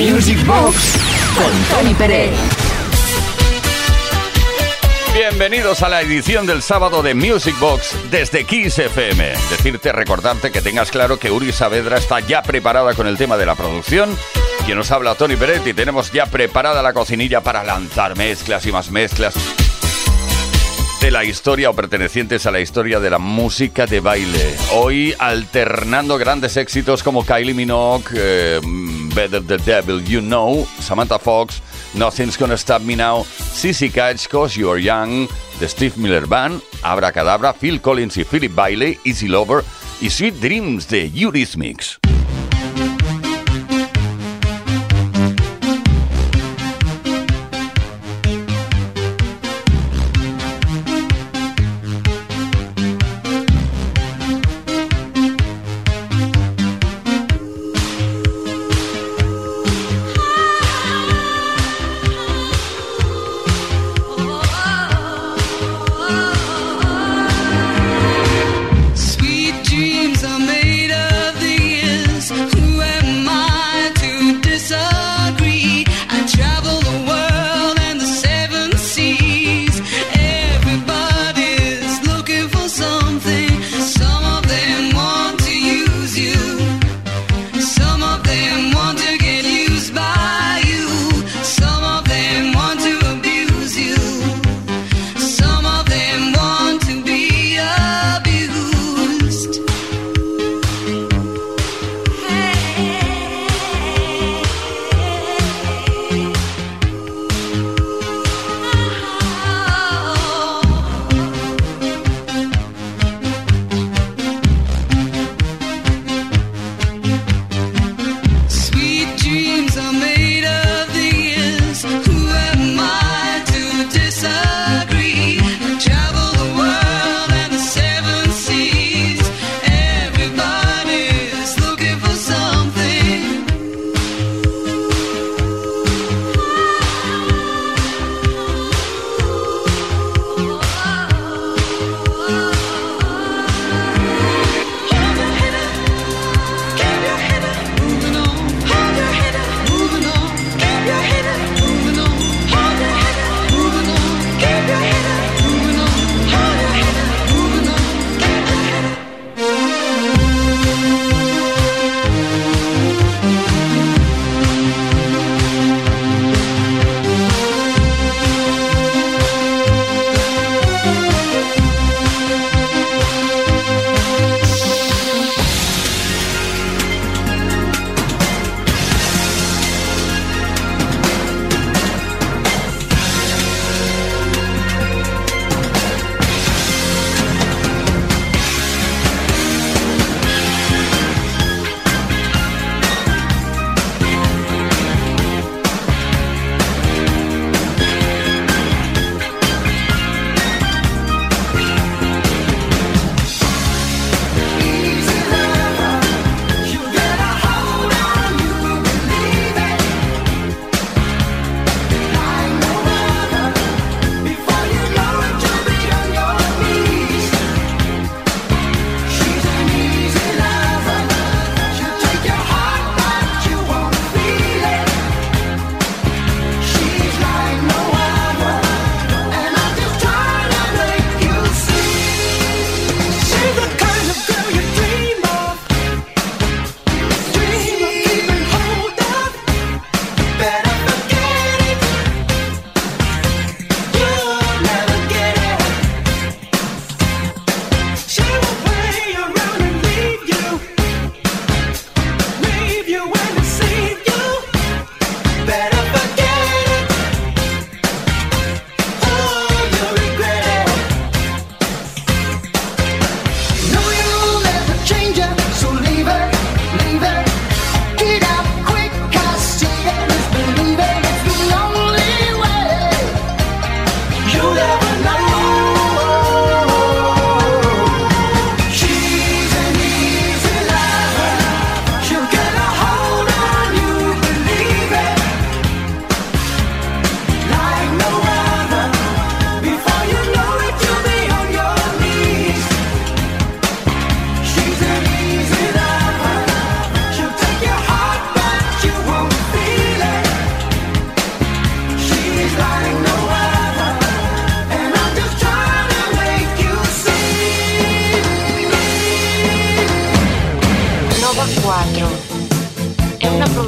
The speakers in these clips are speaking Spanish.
Music Box con Tony Pérez. Bienvenidos a la edición del sábado de Music Box desde Kiss FM. Decirte, recordarte que tengas claro que Uri Saavedra está ya preparada con el tema de la producción. Quien nos habla, Tony Peretti, tenemos ya preparada la cocinilla para lanzar mezclas y más mezclas de la historia o pertenecientes a la historia de la música de baile. Hoy alternando grandes éxitos como Kylie Minogue, eh, Better the Devil You Know, Samantha Fox, Nothing's Gonna Stop Me Now, Sissy Catch, Cause You're Young, The Steve Miller Band, Abra Cadabra, Phil Collins y Philip Bailey, Easy Lover y Sweet Dreams de Eurythmics.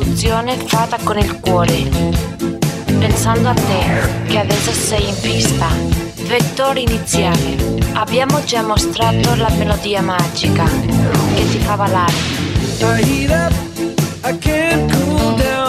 soluzione fatta con il cuore. Pensando a te, che adesso sei in pista. Vettore iniziale. Abbiamo già mostrato la melodia magica che ti fa ballare. I heat up, I can't cool down.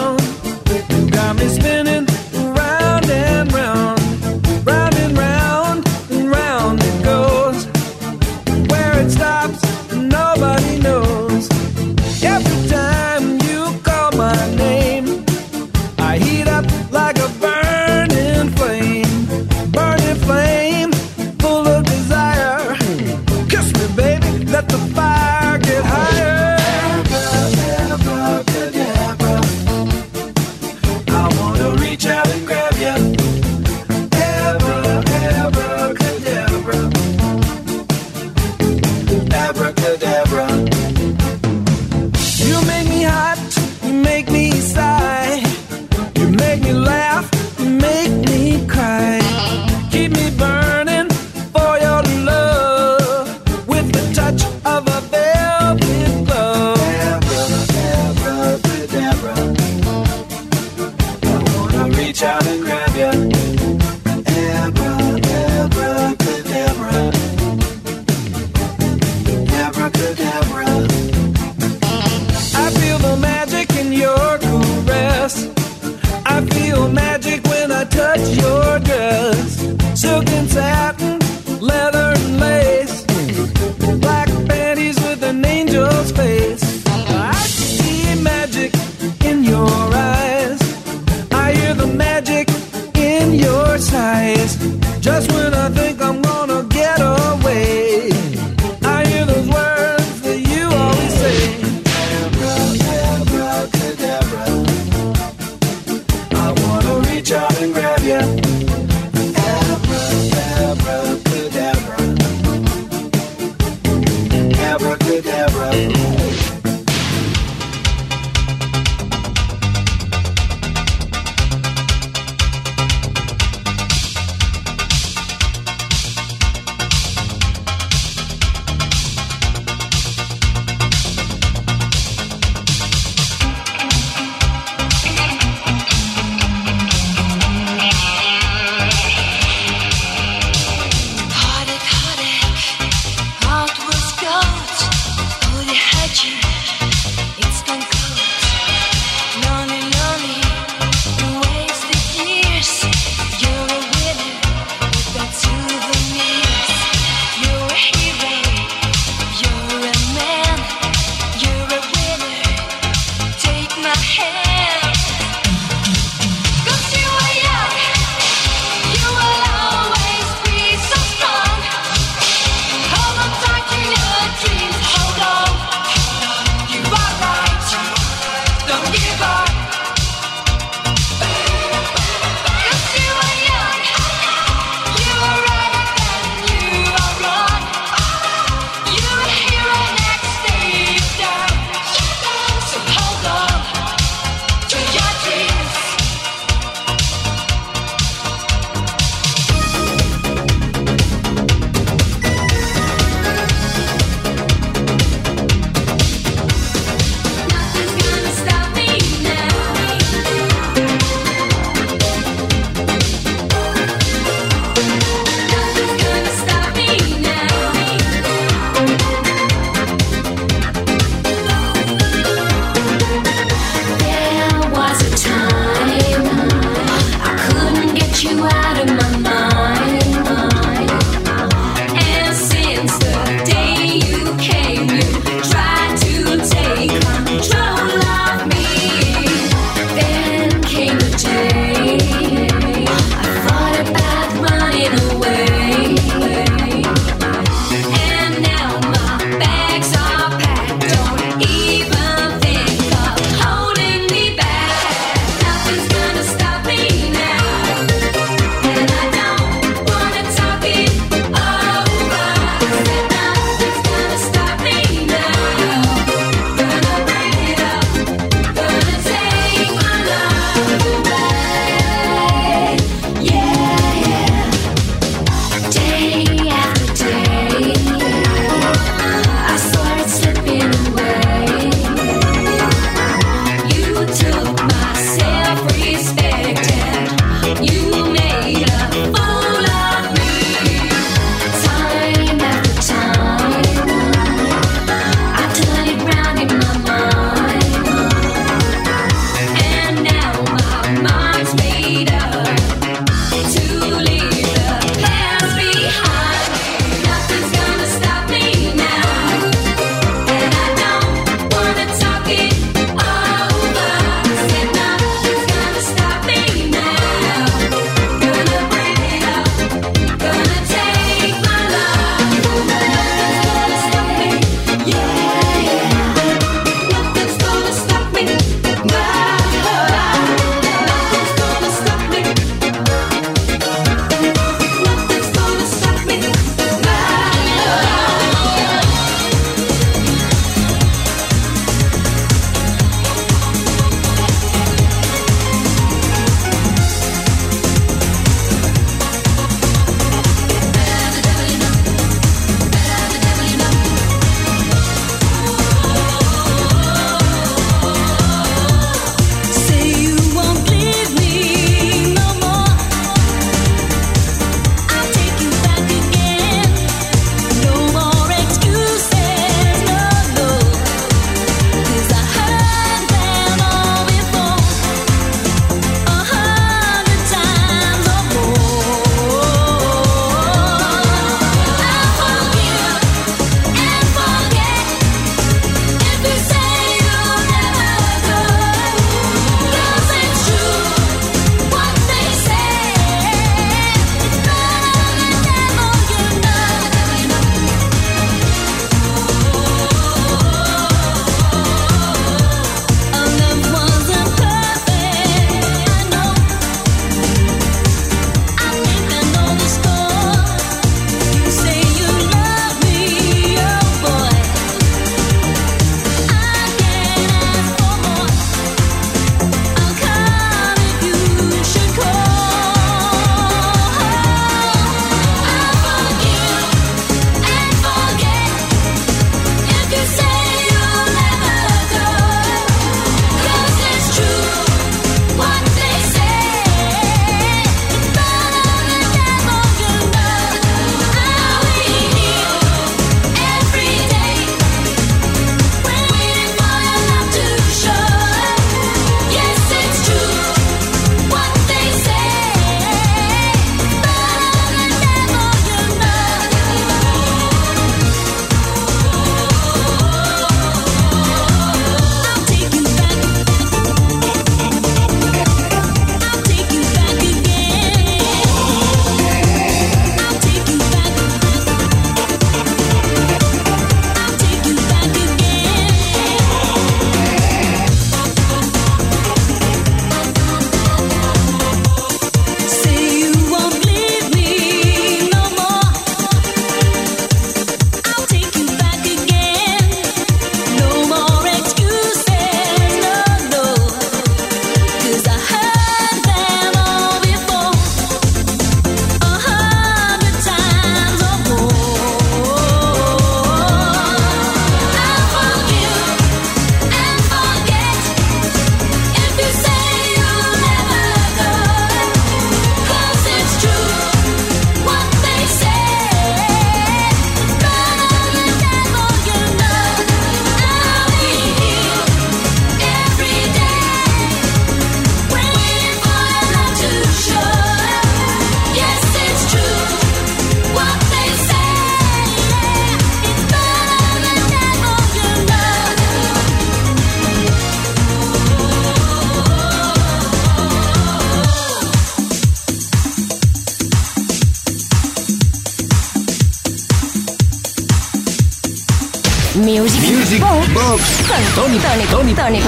Tony, Tony, Tony, Tony.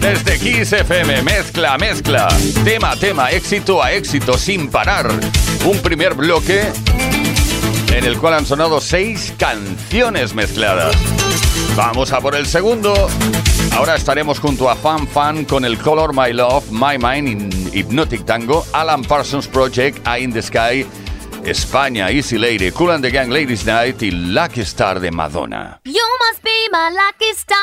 Desde Kiss FM, mezcla, mezcla, tema, tema, éxito a éxito, sin parar. Un primer bloque en el cual han sonado seis canciones mezcladas. Vamos a por el segundo. Ahora estaremos junto a Fan Fan con el Color My Love, My Mind in Hypnotic Tango, Alan Parsons Project, Eye in the Sky, España, Easy Lady, Cool and the Gang Ladies Night y Lucky Star de Madonna. You must be my lucky star.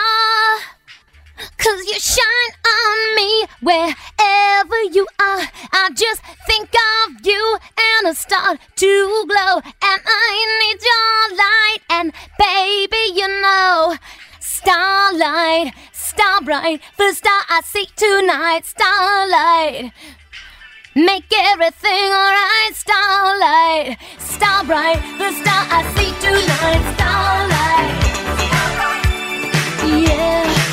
Cause you shine on me wherever you are. I just think of you and I start to glow. And I need your light. And baby, you know, starlight, star bright, the star I see tonight, starlight. Make everything alright, starlight, star bright, the star I see tonight, starlight. Yeah.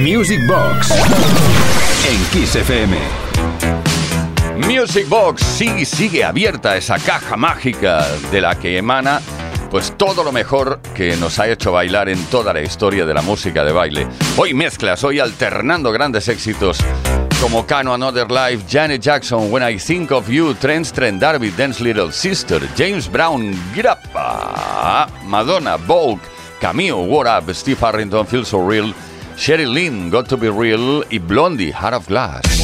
Music Box en Kiss FM. Music Box sí sigue abierta esa caja mágica de la que emana pues todo lo mejor que nos ha hecho bailar en toda la historia de la música de baile. Hoy mezclas, hoy alternando grandes éxitos como Cano Another Life, Janet Jackson, When I Think of You, Trent Trent Darby, Dance Little Sister, James Brown, Grappa, Madonna, Vogue, Camille, What Up, Steve Harrington, Feel So Real, Sherry Lynn, Got to Be Real y Blondie, Heart of Glass.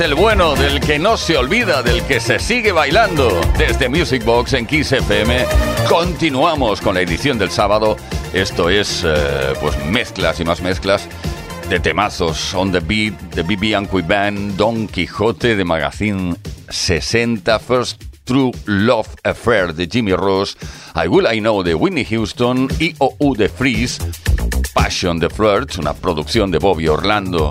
El bueno, del que no se olvida, del que se sigue bailando. Desde Music Box en Kiss FM, continuamos con la edición del sábado. Esto es, eh, pues, mezclas y más mezclas de temazos. On the Beat, de BB and Band, Don Quijote de Magazine 60, First True Love Affair de Jimmy Ross, I Will I Know de Whitney Houston, IOU de Freeze, Passion the Flirt, una producción de Bobby Orlando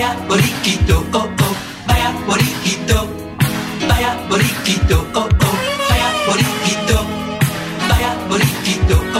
vaya borriquito, oh oh, vaya borriquito, vaya borriquito, oh oh, vaya borriquito, vaya borriquito, oh.